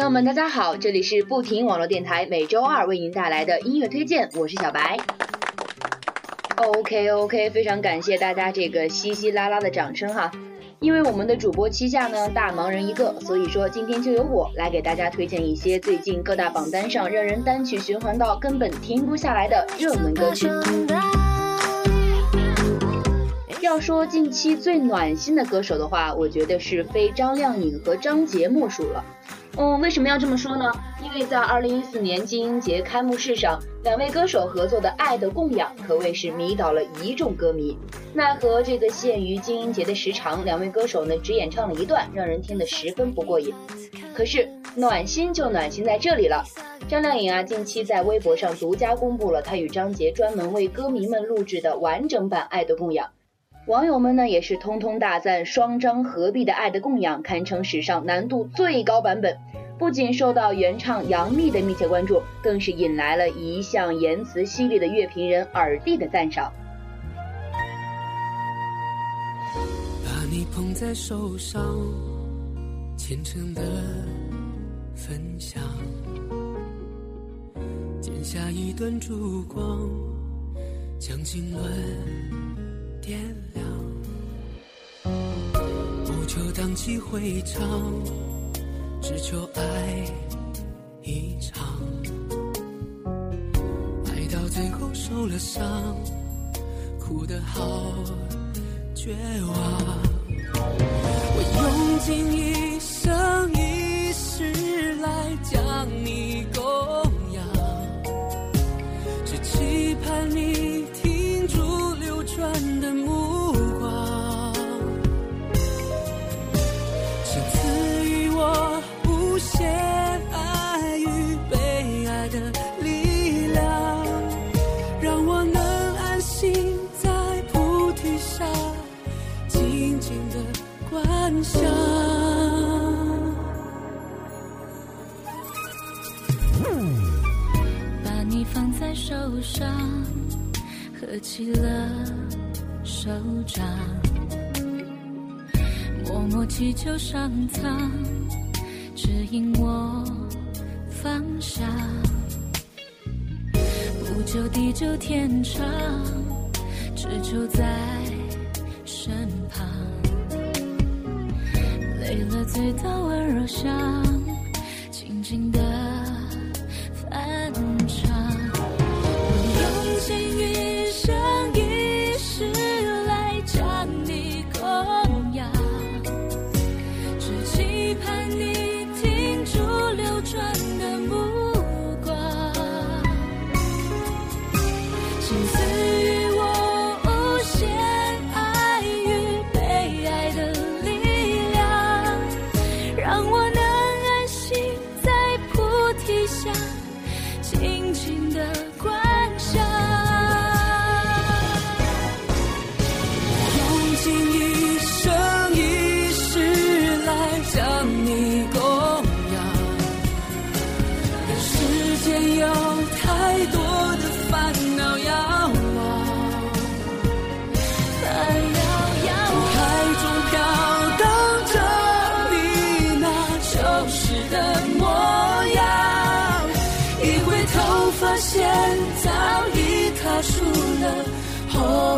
朋友们，大家好，这里是不停网络电台，每周二为您带来的音乐推荐，我是小白。OK OK，非常感谢大家这个稀稀拉拉的掌声哈。因为我们的主播旗下呢大忙人一个，所以说今天就由我来给大家推荐一些最近各大榜单上让人单曲循环到根本停不下来的热门歌曲。要说近期最暖心的歌手的话，我觉得是非张靓颖和张杰莫属了。嗯，为什么要这么说呢？因为在二零一四年金鹰节开幕式上，两位歌手合作的《爱的供养》可谓是迷倒了一众歌迷。奈何这个限于金鹰节的时长，两位歌手呢只演唱了一段，让人听得十分不过瘾。可是暖心就暖心在这里了，张靓颖啊，近期在微博上独家公布了她与张杰专门为歌迷们录制的完整版《爱的供养》。网友们呢也是通通大赞双张合璧的《爱的供养》堪称史上难度最高版本，不仅受到原唱杨幂的密切关注，更是引来了一向言辞犀利的乐评人耳帝的赞赏。把你捧在手上，虔诚的分享，剪下一段烛光，将经纶。点亮，不求荡气回肠，只求爱一场。爱到最后受了伤，哭得好绝望。我用尽一上，合起了。手掌，默默祈求上苍指引我方向，不求地久天长，只求在身旁。累了醉倒温柔乡，静静的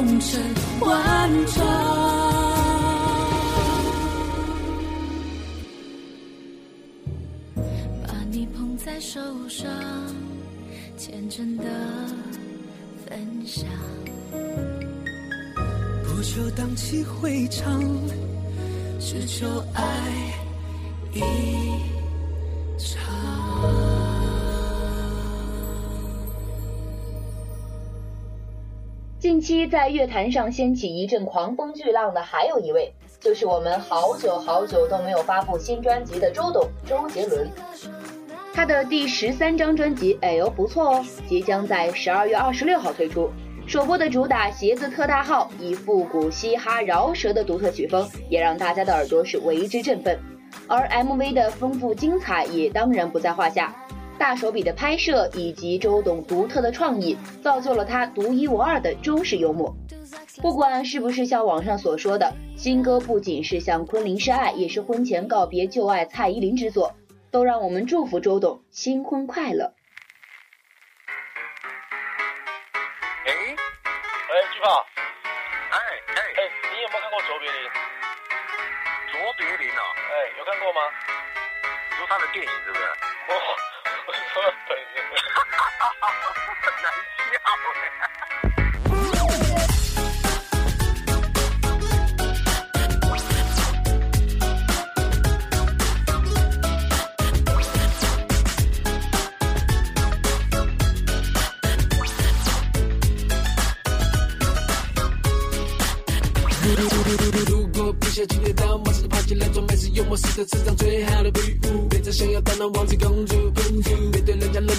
红尘万丈，把你捧在手上，虔诚的分享，不求荡气回肠，只求爱一近期在乐坛上掀起一阵狂风巨浪的还有一位，就是我们好久好久都没有发布新专辑的周董周杰伦。他的第十三张专辑，哎呦不错哦，即将在十二月二十六号推出。首播的主打《鞋子特大号》，以复古嘻哈饶舌的独特曲风，也让大家的耳朵是为之振奋。而 MV 的丰富精彩也当然不在话下，大手笔的拍摄以及周董独特的创意，造就了他独一无二的中式幽默。不管是不是像网上所说的，新歌不仅是向昆凌示爱，也是婚前告别旧爱蔡依林之作。都让我们祝福周董新婚快乐。哎，哎，巨炮，哎哎哎，你有没有看过卓别林？卓别林啊，哎，有看过吗？你说他的电影是不是？我我说本人，很难笑哎。如果不小心跌倒，马上就爬起来装没事幽默是这世上最好的礼物。别再想要当那王子公主，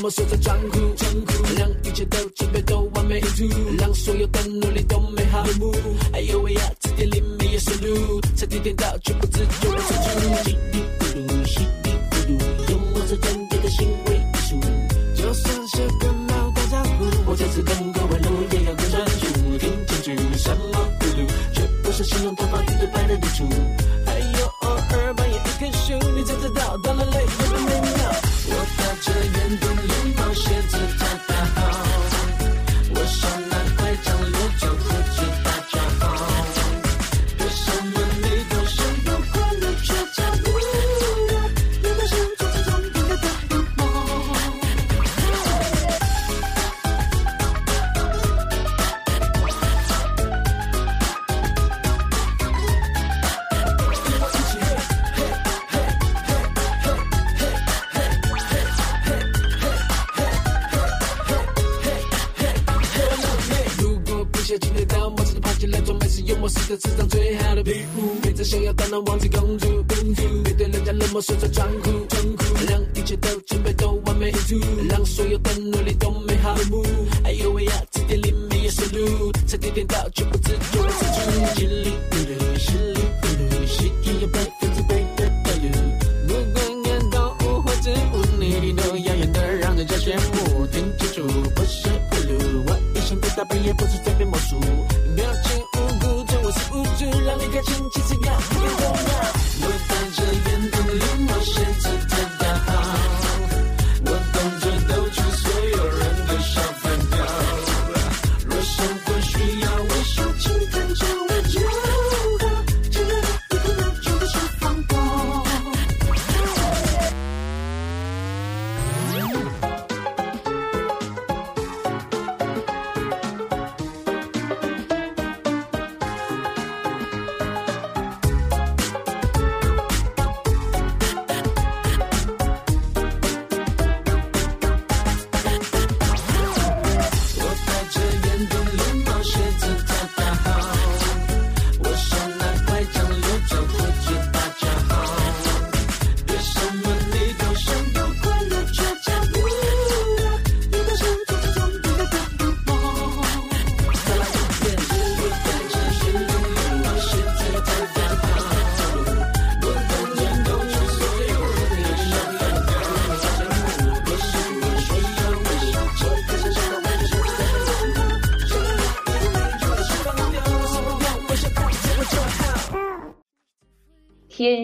对人家冷漠说着装酷，装酷让一切都准备都完美无误，让所有的努力都美好落幕。哎呦喂呀，字典里没有收录，才点点到却不知就会出处。稀里咕噜，稀里咕噜，幽默是专业的行为艺术。就算是跟老大家呼，我这次跟各位录也要更专注，听清楚什么咕噜，却不是形容头发绿的白的日出。想要当那王子公主，公主别对人家冷漠说着装酷，装酷让一切都准备都完美无误，让所有的努力都美好落幕。哎呦喂呀，字典里没有收入，才点点到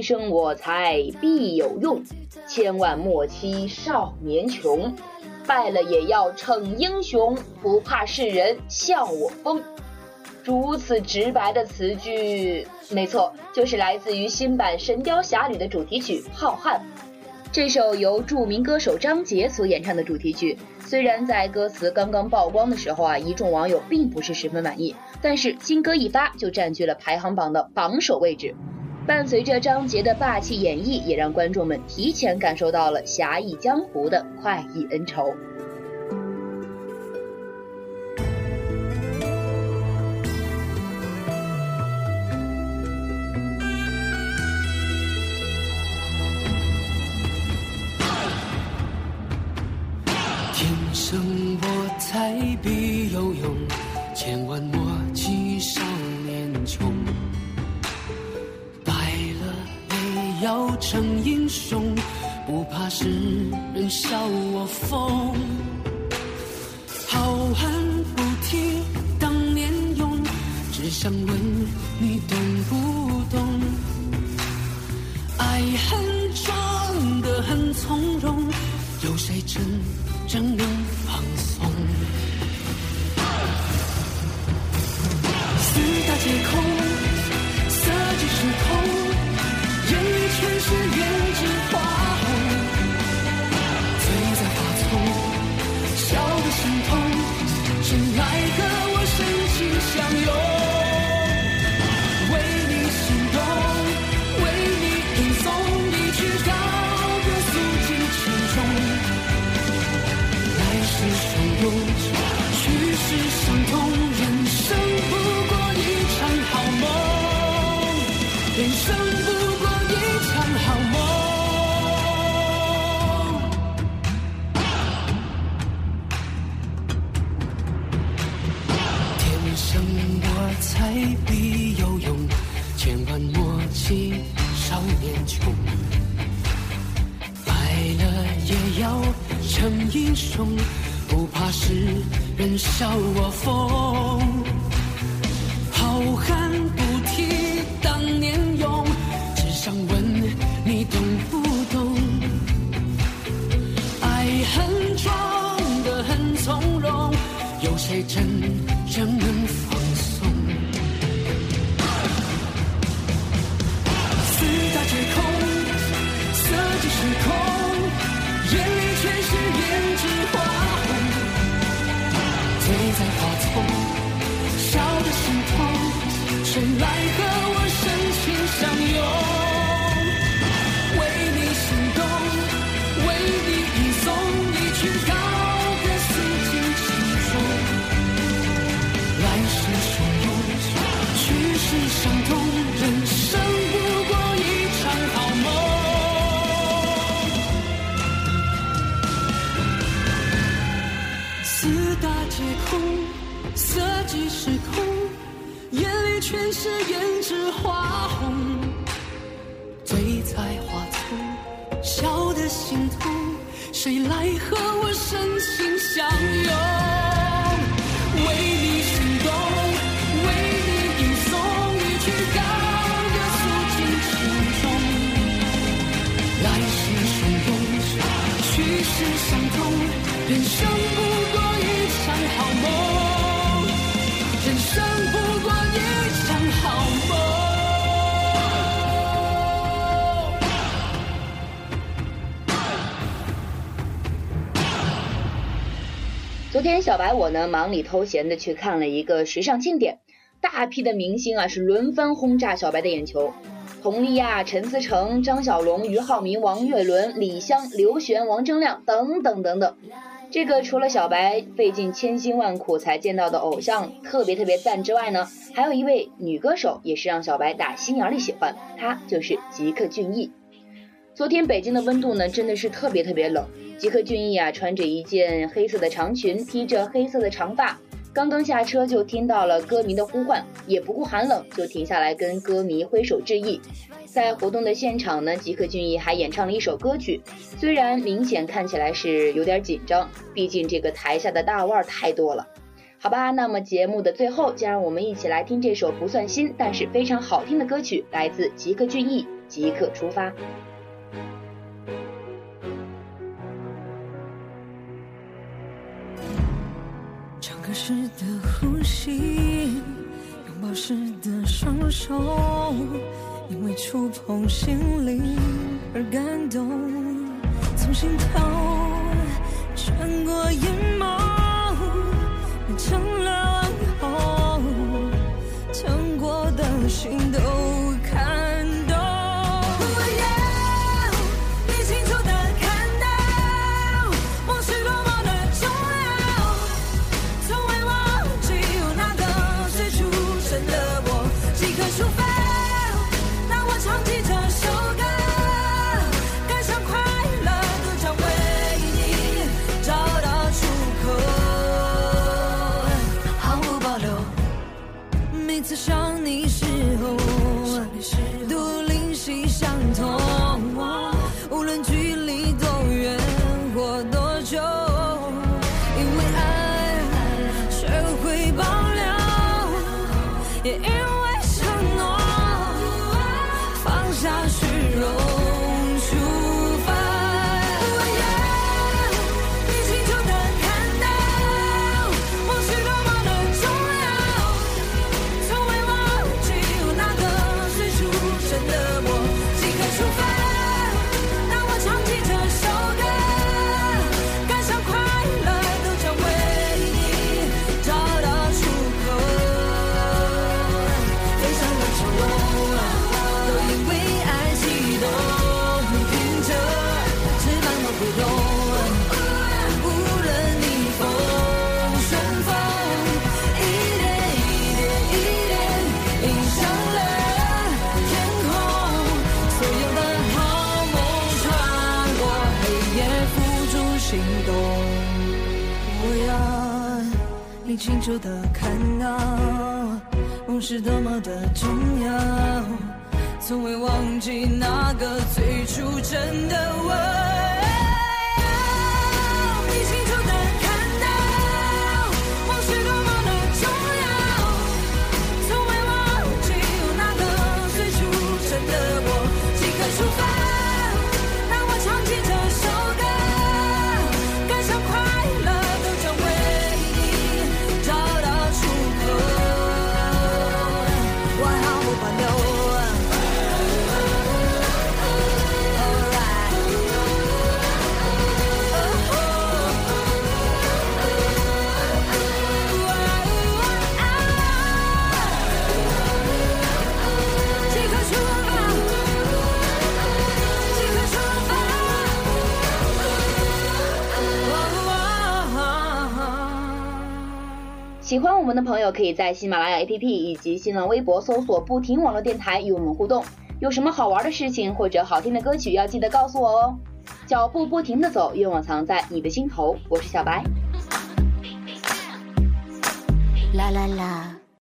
生我材必有用，千万莫欺少年穷。败了也要逞英雄，不怕世人笑我疯。如此直白的词句，没错，就是来自于新版《神雕侠侣》的主题曲《浩瀚》。这首由著名歌手张杰所演唱的主题曲，虽然在歌词刚刚曝光的时候啊，一众网友并不是十分满意，但是新歌一发就占据了排行榜的榜首位置。伴随着张杰的霸气演绎，也让观众们提前感受到了侠义江湖的快意恩仇。天生我材必有用，千万爱恨装得很从容，有谁真正能放松？世人笑我疯。好汉不提当年勇，只想问你懂不懂？爱恨装得很从容，有谁真正能放松？四大皆空，色即是空，在花丛，笑的心痛，谁来和色即是空，眼里全是胭脂花。昨天小白我呢忙里偷闲的去看了一个时尚庆典，大批的明星啊是轮番轰炸小白的眼球，佟丽娅、陈思诚、张小龙、俞灏明、王岳伦、李湘、刘璇、王铮亮等等等等。这个除了小白费尽千辛万苦才见到的偶像特别特别赞之外呢，还有一位女歌手也是让小白打心眼里喜欢，她就是吉克隽逸。昨天北京的温度呢真的是特别特别冷，吉克隽逸啊穿着一件黑色的长裙，披着黑色的长发，刚刚下车就听到了歌迷的呼唤，也不顾寒冷就停下来跟歌迷挥手致意。在活动的现场呢，吉克隽逸还演唱了一首歌曲，虽然明显看起来是有点紧张，毕竟这个台下的大腕儿太多了。好吧，那么节目的最后，就让我们一起来听这首不算新，但是非常好听的歌曲，来自吉克隽逸，《即刻出发》。唱歌时的呼吸，拥抱时的双手，因为触碰心灵而感动，从心头穿过眼眸，变成楚的看到，梦是多么的重要，从未忘记那个最初真的我。喜欢我们的朋友可以在喜马拉雅 APP 以及新浪微博搜索“不停网络电台”与我们互动。有什么好玩的事情或者好听的歌曲，要记得告诉我哦。脚步不停的走，愿望藏在你的心头。我是小白。啦啦啦。